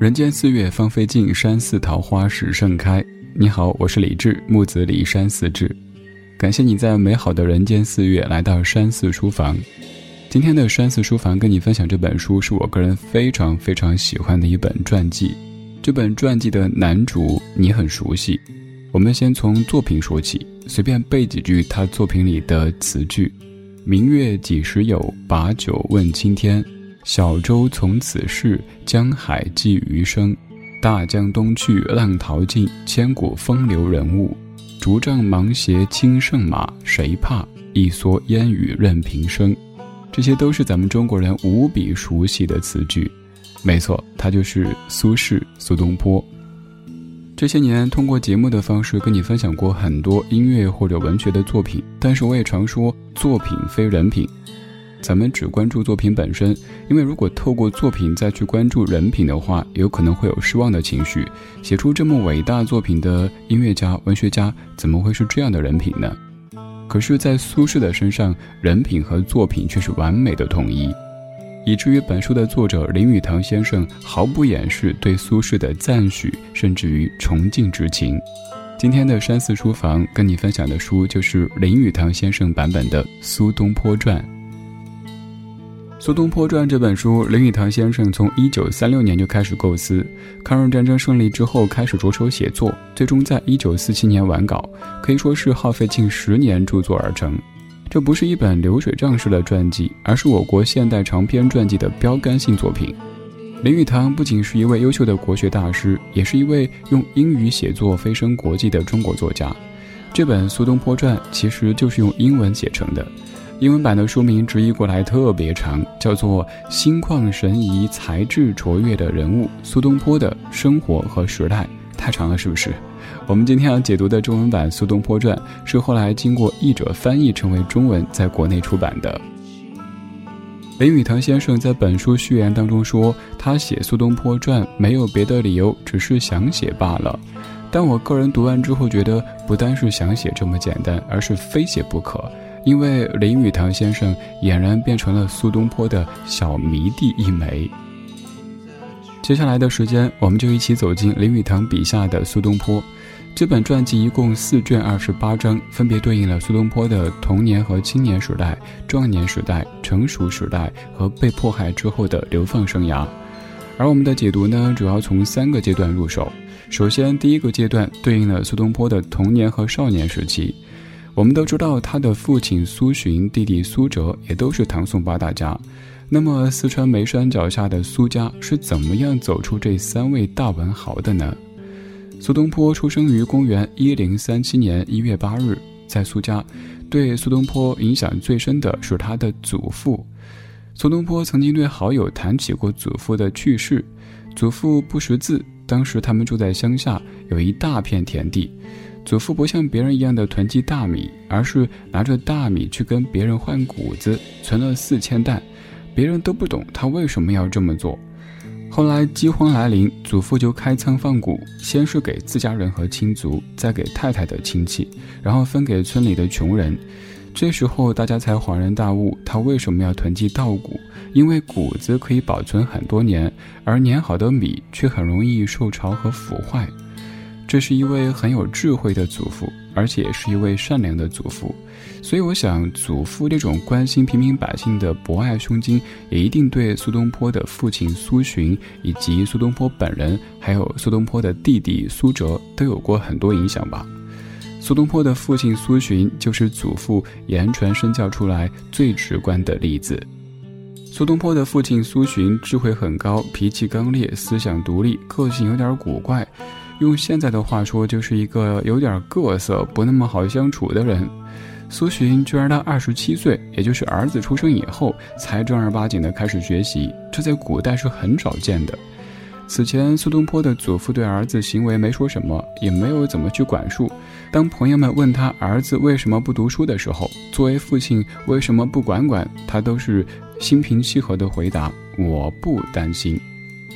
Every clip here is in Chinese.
人间四月芳菲尽，山寺桃花始盛开。你好，我是李志，木子李山寺志。感谢你在美好的人间四月来到山寺书房。今天的山寺书房跟你分享这本书，是我个人非常非常喜欢的一本传记。这本传记的男主你很熟悉，我们先从作品说起，随便背几句他作品里的词句：明月几时有，把酒问青天。小舟从此逝，江海寄余生。大江东去，浪淘尽，千古风流人物。竹杖芒鞋轻胜马，谁怕？一蓑烟雨任平生。这些都是咱们中国人无比熟悉的词句。没错，他就是苏轼苏东坡。这些年，通过节目的方式跟你分享过很多音乐或者文学的作品，但是我也常说，作品非人品。咱们只关注作品本身，因为如果透过作品再去关注人品的话，有可能会有失望的情绪。写出这么伟大作品的音乐家、文学家，怎么会是这样的人品呢？可是，在苏轼的身上，人品和作品却是完美的统一，以至于本书的作者林语堂先生毫不掩饰对苏轼的赞许，甚至于崇敬之情。今天的山寺书房跟你分享的书，就是林语堂先生版本的《苏东坡传》。《苏东坡传》这本书，林语堂先生从一九三六年就开始构思，抗日战争胜利之后开始着手写作，最终在一九四七年完稿，可以说是耗费近十年著作而成。这不是一本流水账式的传记，而是我国现代长篇传记的标杆性作品。林语堂不仅是一位优秀的国学大师，也是一位用英语写作飞升国际的中国作家。这本《苏东坡传》其实就是用英文写成的。英文版的书名直译过来特别长，叫做《心旷神怡、才智卓越的人物苏东坡的生活和时代》，太长了，是不是？我们今天要解读的中文版《苏东坡传》是后来经过译者翻译成为中文，在国内出版的。林语堂先生在本书序言当中说，他写《苏东坡传》没有别的理由，只是想写罢了。但我个人读完之后觉得，不单是想写这么简单，而是非写不可。因为林语堂先生俨然变成了苏东坡的小迷弟一枚。接下来的时间，我们就一起走进林语堂笔下的苏东坡。这本传记一共四卷二十八章，分别对应了苏东坡的童年和青年时代、壮年时代、成熟时代和被迫害之后的流放生涯。而我们的解读呢，主要从三个阶段入手。首先，第一个阶段对应了苏东坡的童年和少年时期。我们都知道，他的父亲苏洵、弟弟苏辙也都是唐宋八大家。那么，四川眉山脚下的苏家是怎么样走出这三位大文豪的呢？苏东坡出生于公元一零三七年一月八日，在苏家。对苏东坡影响最深的是他的祖父。苏东坡曾经对好友谈起过祖父的去世。祖父不识字，当时他们住在乡下，有一大片田地。祖父不像别人一样的囤积大米，而是拿着大米去跟别人换谷子，存了四千担。别人都不懂他为什么要这么做。后来饥荒来临，祖父就开仓放谷，先是给自家人和亲族，再给太太的亲戚，然后分给村里的穷人。这时候大家才恍然大悟，他为什么要囤积稻谷？因为谷子可以保存很多年，而碾好的米却很容易受潮和腐坏。这是一位很有智慧的祖父，而且是一位善良的祖父，所以我想，祖父这种关心平民百姓的博爱胸襟，也一定对苏东坡的父亲苏洵，以及苏东坡本人，还有苏东坡的弟弟苏辙，都有过很多影响吧。苏东坡的父亲苏洵，就是祖父言传身教出来最直观的例子。苏东坡的父亲苏洵智慧很高，脾气刚烈，思想独立，个性有点古怪。用现在的话说，就是一个有点各色、不那么好相处的人。苏洵居然到二十七岁，也就是儿子出生以后，才正儿八经的开始学习，这在古代是很少见的。此前，苏东坡的祖父对儿子行为没说什么，也没有怎么去管束。当朋友们问他儿子为什么不读书的时候，作为父亲为什么不管管他，都是心平气和的回答：“我不担心。”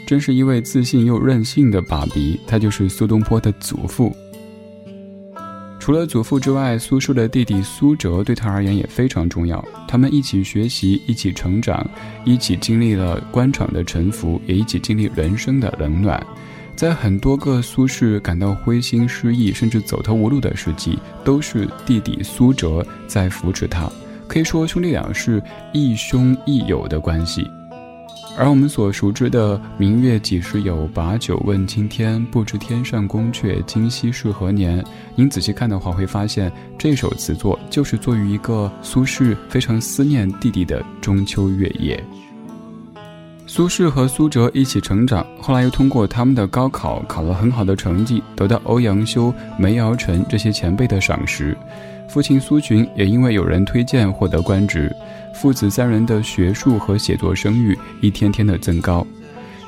真是一位自信又任性的爸比，他就是苏东坡的祖父。除了祖父之外，苏轼的弟弟苏辙对他而言也非常重要。他们一起学习，一起成长，一起经历了官场的沉浮，也一起经历人生的冷暖。在很多个苏轼感到灰心失意，甚至走投无路的时期，都是弟弟苏辙在扶持他。可以说，兄弟俩是亦兄亦友的关系。而我们所熟知的“明月几时有，把酒问青天，不知天上宫阙，今夕是何年”，您仔细看的话，会发现这首词作就是作于一个苏轼非常思念弟弟的中秋月夜。苏轼和苏辙一起成长，后来又通过他们的高考考了很好的成绩，得到欧阳修、梅尧臣这些前辈的赏识。父亲苏洵也因为有人推荐获得官职。父子三人的学术和写作声誉一天天的增高，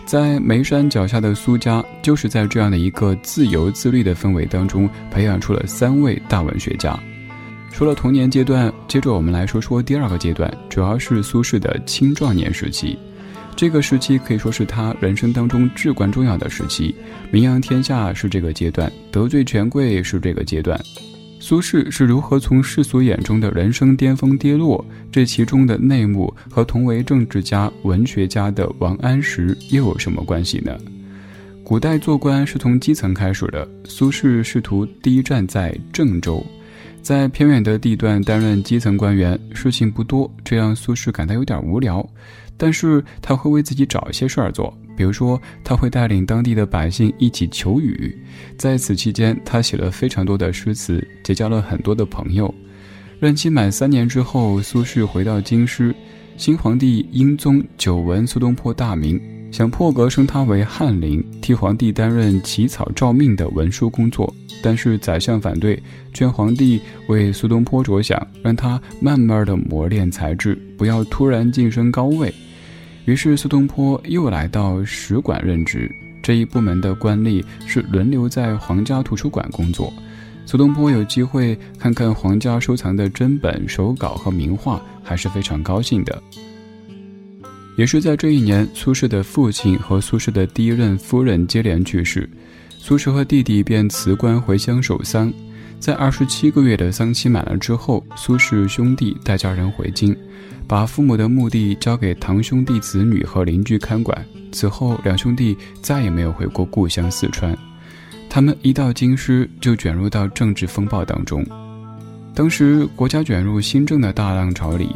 在眉山脚下的苏家，就是在这样的一个自由自律的氛围当中，培养出了三位大文学家。除了童年阶段，接着我们来说说第二个阶段，主要是苏轼的青壮年时期。这个时期可以说是他人生当中至关重要的时期，名扬天下是这个阶段，得罪权贵是这个阶段。苏轼是如何从世俗眼中的人生巅峰跌落？这其中的内幕和同为政治家、文学家的王安石又有什么关系呢？古代做官是从基层开始的，苏轼仕途第一站在郑州，在偏远的地段担任基层官员，事情不多，这让苏轼感到有点无聊。但是他会为自己找一些事儿做，比如说他会带领当地的百姓一起求雨，在此期间，他写了非常多的诗词，结交了很多的朋友。任期满三年之后，苏轼回到京师，新皇帝英宗久闻苏东坡大名，想破格升他为翰林，替皇帝担任起草诏命的文书工作。但是宰相反对，劝皇帝为苏东坡着想，让他慢慢的磨练才智，不要突然晋升高位。于是苏东坡又来到史馆任职，这一部门的官吏是轮流在皇家图书馆工作。苏东坡有机会看看皇家收藏的珍本、手稿和名画，还是非常高兴的。也是在这一年，苏轼的父亲和苏轼的第一任夫人接连去世，苏轼和弟弟便辞官回乡守丧。在二十七个月的丧期满了之后，苏轼兄弟带家人回京。把父母的墓地交给堂兄弟子女和邻居看管。此后，两兄弟再也没有回过故乡四川。他们一到京师，就卷入到政治风暴当中。当时，国家卷入新政的大浪潮里，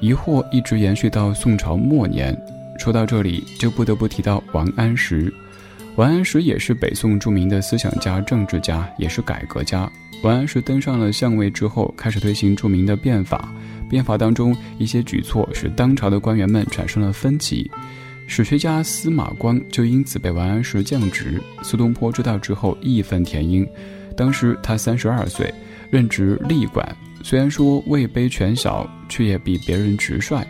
疑惑一直延续到宋朝末年。说到这里，就不得不提到王安石。王安石也是北宋著名的思想家、政治家，也是改革家。王安石登上了相位之后，开始推行著名的变法。变法当中一些举措使当朝的官员们产生了分歧，史学家司马光就因此被王安石降职。苏东坡知道之后义愤填膺，当时他三十二岁，任职吏管，虽然说位卑权小，却也比别人直率。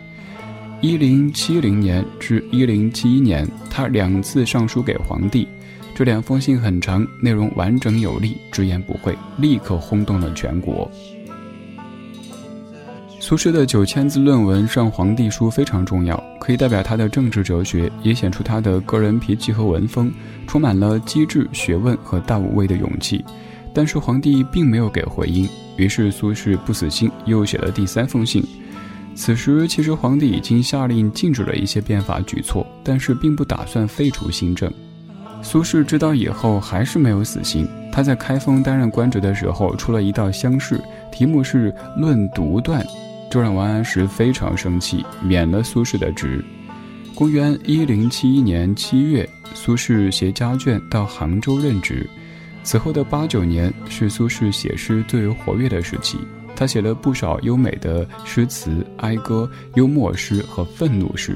一零七零年至一零七一年，他两次上书给皇帝，这两封信很长，内容完整有力，直言不讳，立刻轰动了全国。苏轼的九千字论文上皇帝书非常重要，可以代表他的政治哲学，也显出他的个人脾气和文风，充满了机智、学问和大无畏的勇气。但是皇帝并没有给回应，于是苏轼不死心，又写了第三封信。此时其实皇帝已经下令禁止了一些变法举措，但是并不打算废除新政。苏轼知道以后还是没有死心，他在开封担任官职的时候出了一道乡试，题目是《论独断》。这让王安石非常生气，免了苏轼的职。公元一零七一年七月，苏轼携家眷到杭州任职。此后的八九年是苏轼写诗最为活跃的时期，他写了不少优美的诗词、哀歌、幽默诗和愤怒诗。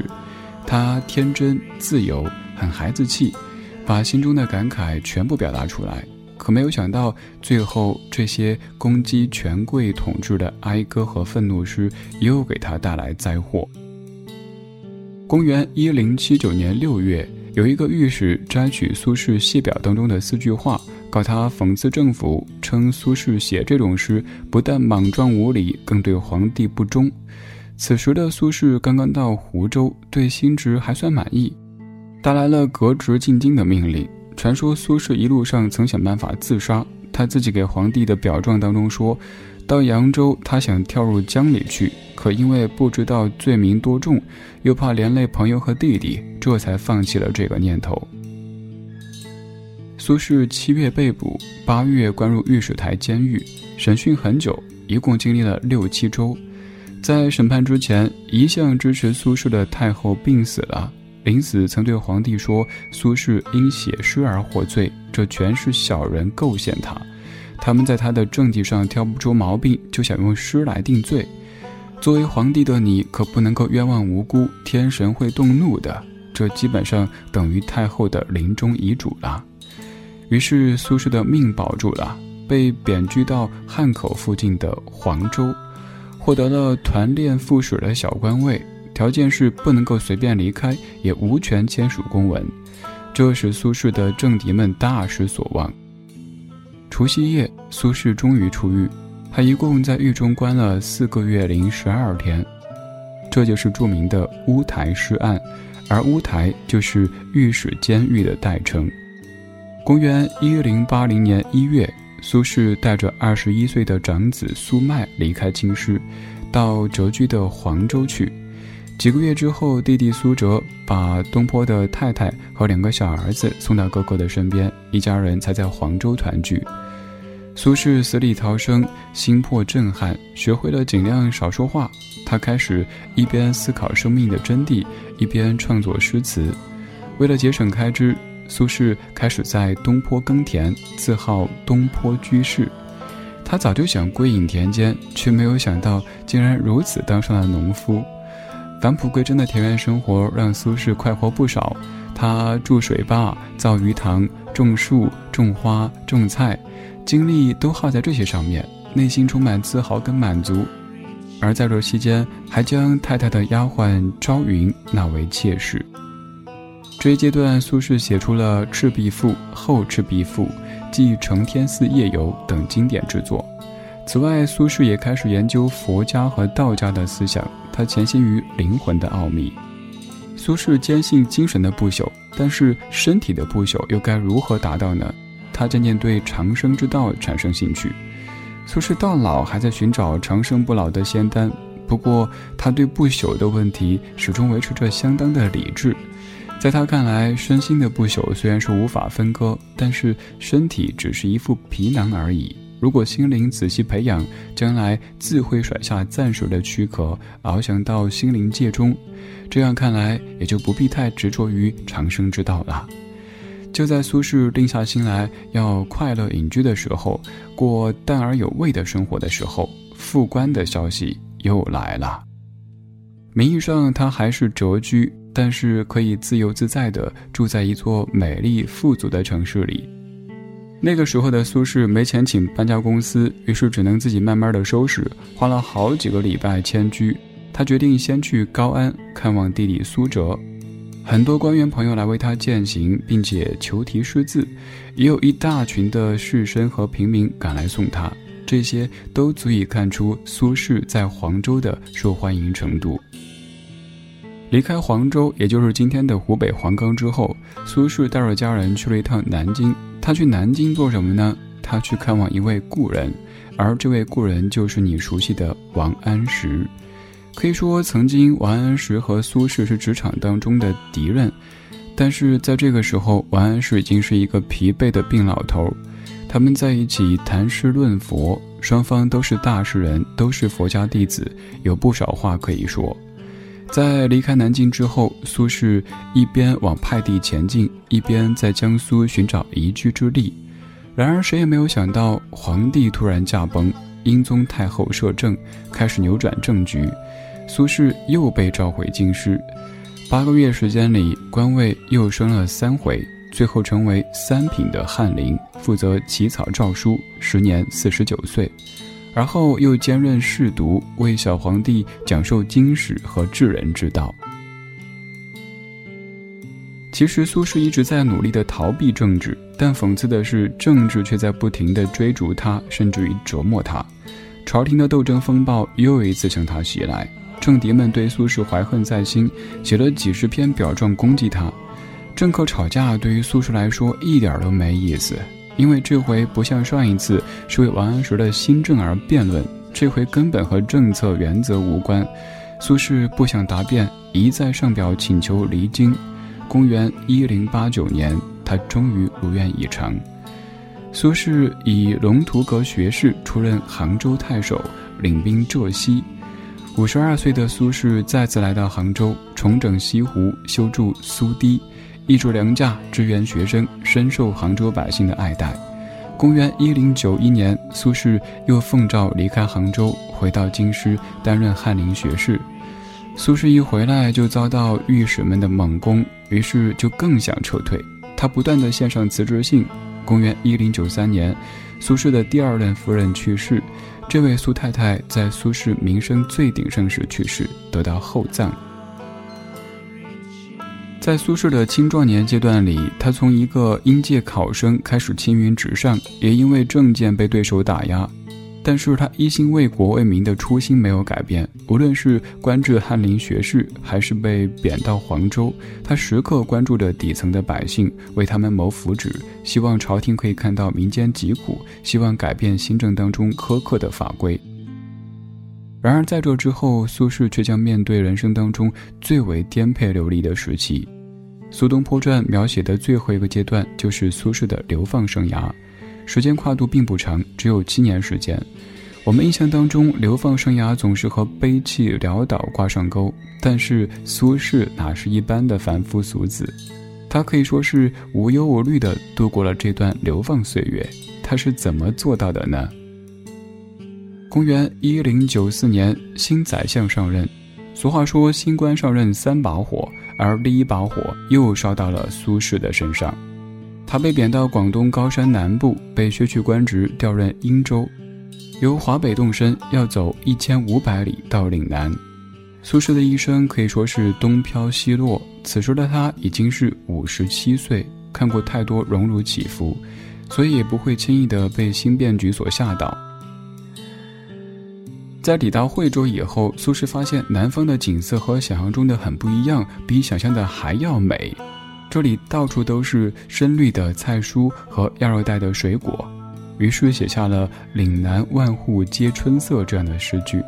他天真自由，很孩子气，把心中的感慨全部表达出来。可没有想到，最后这些攻击权贵统治的哀歌和愤怒诗，又给他带来灾祸。公元一零七九年六月，有一个御史摘取苏轼谢表当中的四句话，告他讽刺政府，称苏轼写这种诗不但莽撞无礼，更对皇帝不忠。此时的苏轼刚刚到湖州，对新职还算满意，带来了革职进京的命令。传说苏轼一路上曾想办法自杀，他自己给皇帝的表状当中说，到扬州他想跳入江里去，可因为不知道罪名多重，又怕连累朋友和弟弟，这才放弃了这个念头。苏轼七月被捕，八月关入御史台监狱，审讯很久，一共经历了六七周。在审判之前，一向支持苏轼的太后病死了。临死曾对皇帝说：“苏轼因写诗而获罪，这全是小人构陷他。他们在他的政绩上挑不出毛病，就想用诗来定罪。作为皇帝的你，可不能够冤枉无辜，天神会动怒的。这基本上等于太后的临终遗嘱了。”于是苏轼的命保住了，被贬居到汉口附近的黄州，获得了团练副使的小官位。条件是不能够随便离开，也无权签署公文，这使苏轼的政敌们大失所望。除夕夜，苏轼终于出狱，他一共在狱中关了四个月零十二天，这就是著名的乌台诗案，而乌台就是御史监狱的代称。公元一零八零年一月，苏轼带着二十一岁的长子苏迈离开京师，到谪居的黄州去。几个月之后，弟弟苏辙把东坡的太太和两个小儿子送到哥哥的身边，一家人才在黄州团聚。苏轼死里逃生，心魄震撼，学会了尽量少说话。他开始一边思考生命的真谛，一边创作诗词。为了节省开支，苏轼开始在东坡耕田，自号东坡居士。他早就想归隐田间，却没有想到竟然如此当上了农夫。返璞归真的田园生活让苏轼快活不少。他筑水坝、造鱼塘、种树、种花、种菜，精力都耗在这些上面，内心充满自豪跟满足。而在这期间，还将太太的丫鬟朝云纳为妾室。这一阶段，苏轼写出了《赤壁赋》《后赤壁赋》即《承天寺夜游》等经典之作。此外，苏轼也开始研究佛家和道家的思想。他潜心于灵魂的奥秘。苏轼坚信精神的不朽，但是身体的不朽又该如何达到呢？他渐渐对长生之道产生兴趣。苏轼到老还在寻找长生不老的仙丹，不过他对不朽的问题始终维持着相当的理智。在他看来，身心的不朽虽然是无法分割，但是身体只是一副皮囊而已。如果心灵仔细培养，将来自会甩下暂时的躯壳，翱翔到心灵界中。这样看来，也就不必太执着于长生之道了。就在苏轼定下心来要快乐隐居的时候，过淡而有味的生活的时候，复官的消息又来了。名义上他还是谪居，但是可以自由自在地住在一座美丽富足的城市里。那个时候的苏轼没钱请搬家公司，于是只能自己慢慢的收拾，花了好几个礼拜迁居。他决定先去高安看望弟弟苏辙，很多官员朋友来为他饯行，并且求题诗字，也有一大群的士绅和平民赶来送他，这些都足以看出苏轼在黄州的受欢迎程度。离开黄州，也就是今天的湖北黄冈之后，苏轼带着家人去了一趟南京。他去南京做什么呢？他去看望一位故人，而这位故人就是你熟悉的王安石。可以说，曾经王安石和苏轼是职场当中的敌人，但是在这个时候，王安石已经是一个疲惫的病老头。他们在一起谈诗论佛，双方都是大诗人，都是佛家弟子，有不少话可以说。在离开南京之后，苏轼一边往派地前进，一边在江苏寻找宜居之地。然而，谁也没有想到，皇帝突然驾崩，英宗太后摄政，开始扭转政局。苏轼又被召回京师，八个月时间里，官位又升了三回，最后成为三品的翰林，负责起草诏书。时年四十九岁。而后又兼任侍读，为小皇帝讲授经史和治人之道。其实苏轼一直在努力的逃避政治，但讽刺的是，政治却在不停的追逐他，甚至于折磨他。朝廷的斗争风暴又一次向他袭来，政敌们对苏轼怀恨在心，写了几十篇表状攻击他。政客吵架对于苏轼来说一点都没意思。因为这回不像上一次是为王安石的新政而辩论，这回根本和政策原则无关。苏轼不想答辩，一再上表请求离京。公元一零八九年，他终于如愿以偿。苏轼以龙图阁学士出任杭州太守，领兵浙西。五十二岁的苏轼再次来到杭州，重整西湖，修筑苏堤。挹注粮价，支援学生，深受杭州百姓的爱戴。公元一零九一年，苏轼又奉诏离开杭州，回到京师担任翰林学士。苏轼一回来就遭到御史们的猛攻，于是就更想撤退。他不断的献上辞职信。公元一零九三年，苏轼的第二任夫人去世，这位苏太太在苏轼名声最鼎盛时去世，得到厚葬。在苏轼的青壮年阶段里，他从一个应届考生开始青云直上，也因为政见被对手打压，但是他一心为国为民的初心没有改变。无论是官至翰林学士，还是被贬到黄州，他时刻关注着底层的百姓，为他们谋福祉，希望朝廷可以看到民间疾苦，希望改变新政当中苛刻的法规。然而在这之后，苏轼却将面对人生当中最为颠沛流离的时期。《苏东坡传》描写的最后一个阶段，就是苏轼的流放生涯，时间跨度并不长，只有七年时间。我们印象当中，流放生涯总是和悲戚潦倒挂上钩，但是苏轼哪是一般的凡夫俗子？他可以说是无忧无虑地度过了这段流放岁月。他是怎么做到的呢？公元一零九四年，新宰相上任。俗话说，新官上任三把火。而第一把火又烧到了苏轼的身上，他被贬到广东高山南部，被削去官职，调任英州，由华北动身，要走一千五百里到岭南。苏轼的一生可以说是东飘西落，此时的他已经是五十七岁，看过太多荣辱起伏，所以也不会轻易的被新变局所吓倒。在抵达惠州以后，苏轼发现南方的景色和想象中的很不一样，比想象的还要美。这里到处都是深绿的菜蔬和亚热带的水果，于是写下了“岭南万户皆春色”这样的诗句。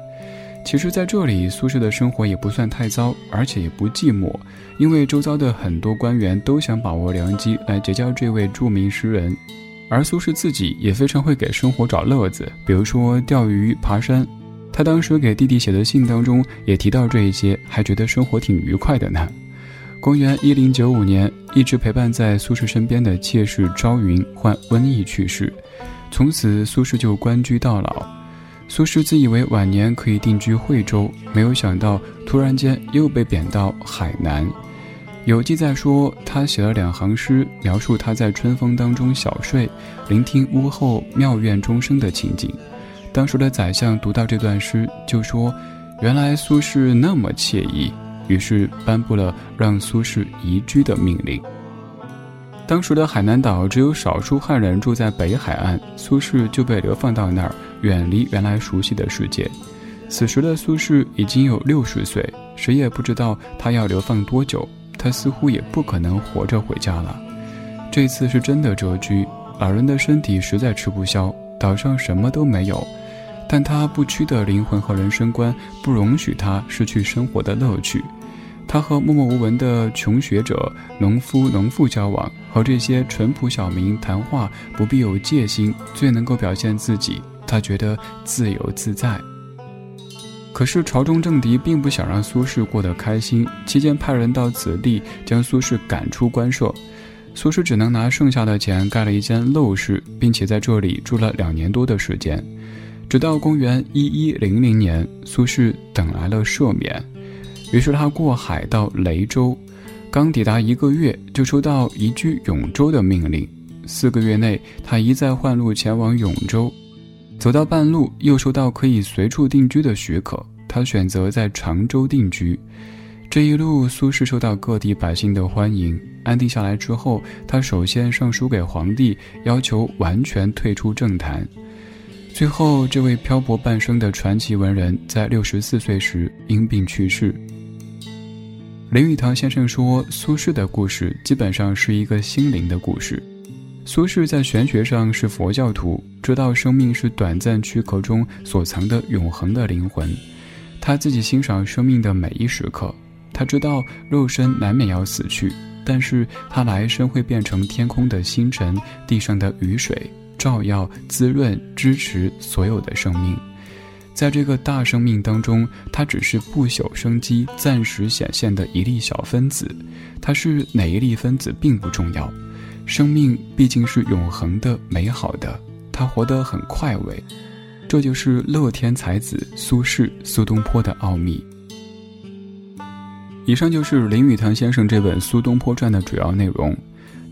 其实，在这里，苏轼的生活也不算太糟，而且也不寂寞，因为周遭的很多官员都想把握良机来结交这位著名诗人，而苏轼自己也非常会给生活找乐子，比如说钓鱼、爬山。他当时给弟弟写的信当中也提到这一些，还觉得生活挺愉快的呢。公元一零九五年，一直陪伴在苏轼身边的妾室朝云患瘟疫去世，从此苏轼就官居到老。苏轼自以为晚年可以定居惠州，没有想到突然间又被贬到海南。有记载说，他写了两行诗，描述他在春风当中小睡，聆听屋后妙院钟声的情景。当时的宰相读到这段诗，就说：“原来苏轼那么惬意。”于是颁布了让苏轼移居的命令。当时的海南岛只有少数汉人住在北海岸，苏轼就被流放到那儿，远离原来熟悉的世界。此时的苏轼已经有六十岁，谁也不知道他要流放多久，他似乎也不可能活着回家了。这次是真的谪居，老人的身体实在吃不消，岛上什么都没有。但他不屈的灵魂和人生观不容许他失去生活的乐趣。他和默默无闻的穷学者、农夫、农妇交往，和这些淳朴小民谈话，不必有戒心，最能够表现自己。他觉得自由自在。可是朝中政敌并不想让苏轼过得开心，期间派人到此地将苏轼赶出官舍。苏轼只能拿剩下的钱盖了一间陋室，并且在这里住了两年多的时间。直到公元一一零零年，苏轼等来了赦免，于是他过海到雷州，刚抵达一个月，就收到移居永州的命令。四个月内，他一再换路前往永州，走到半路，又收到可以随处定居的许可，他选择在常州定居。这一路，苏轼受到各地百姓的欢迎。安定下来之后，他首先上书给皇帝，要求完全退出政坛。最后，这位漂泊半生的传奇文人，在六十四岁时因病去世。林语堂先生说：“苏轼的故事基本上是一个心灵的故事。苏轼在玄学上是佛教徒，知道生命是短暂躯壳中所藏的永恒的灵魂。他自己欣赏生命的每一时刻，他知道肉身难免要死去，但是他来生会变成天空的星辰、地上的雨水，照耀、滋润、支持所有的生命。在这个大生命当中，它只是不朽生机暂时显现的一粒小分子，它是哪一粒分子并不重要。生命毕竟是永恒的、美好的，它活得很快慰，这就是乐天才子苏轼苏东坡的奥秘。以上就是林语堂先生这本《苏东坡传》的主要内容。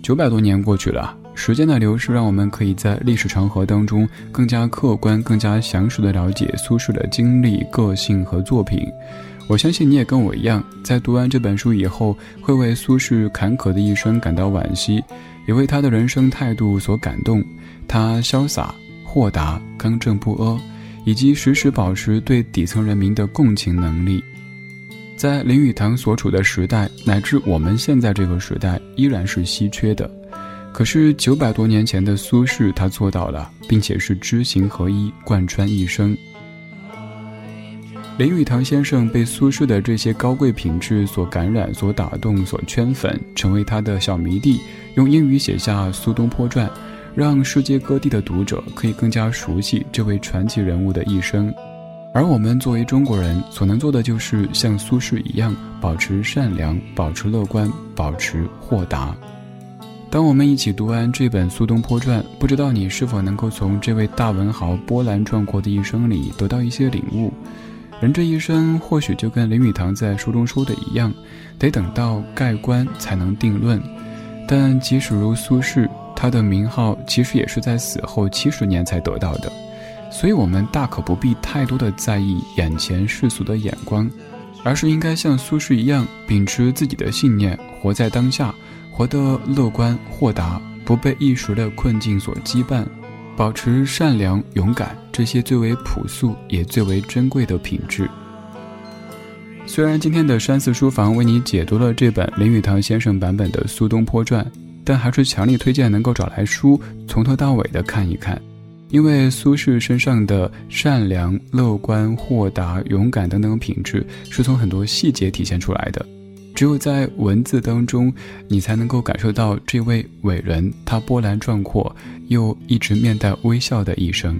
九百多年过去了，时间的流逝让我们可以在历史长河当中更加客观、更加详实的了解苏轼的经历、个性和作品。我相信你也跟我一样，在读完这本书以后，会为苏轼坎坷的一生感到惋惜。也为他的人生态度所感动，他潇洒、豁达、刚正不阿，以及时时保持对底层人民的共情能力，在林语堂所处的时代，乃至我们现在这个时代，依然是稀缺的。可是九百多年前的苏轼，他做到了，并且是知行合一，贯穿一生。林语堂先生被苏轼的这些高贵品质所感染、所打动、所圈粉，成为他的小迷弟。用英语写下《苏东坡传》，让世界各地的读者可以更加熟悉这位传奇人物的一生。而我们作为中国人，所能做的就是像苏轼一样，保持善良，保持乐观，保持豁达。当我们一起读完这本《苏东坡传》，不知道你是否能够从这位大文豪波澜壮阔的一生里得到一些领悟。人这一生，或许就跟林语堂在书中说的一样，得等到盖棺才能定论。但即使如苏轼，他的名号其实也是在死后七十年才得到的。所以，我们大可不必太多的在意眼前世俗的眼光，而是应该像苏轼一样，秉持自己的信念，活在当下，活得乐观豁达，不被一时的困境所羁绊。保持善良、勇敢，这些最为朴素也最为珍贵的品质。虽然今天的山寺书房为你解读了这本林语堂先生版本的《苏东坡传》，但还是强力推荐能够找来书，从头到尾的看一看，因为苏轼身上的善良、乐观、豁达、勇敢等等品质，是从很多细节体现出来的。只有在文字当中，你才能够感受到这位伟人他波澜壮阔又一直面带微笑的一生。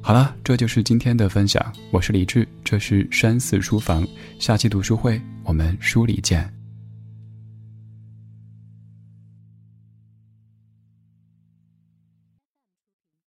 好了，这就是今天的分享。我是李志，这是山寺书房。下期读书会，我们书里见。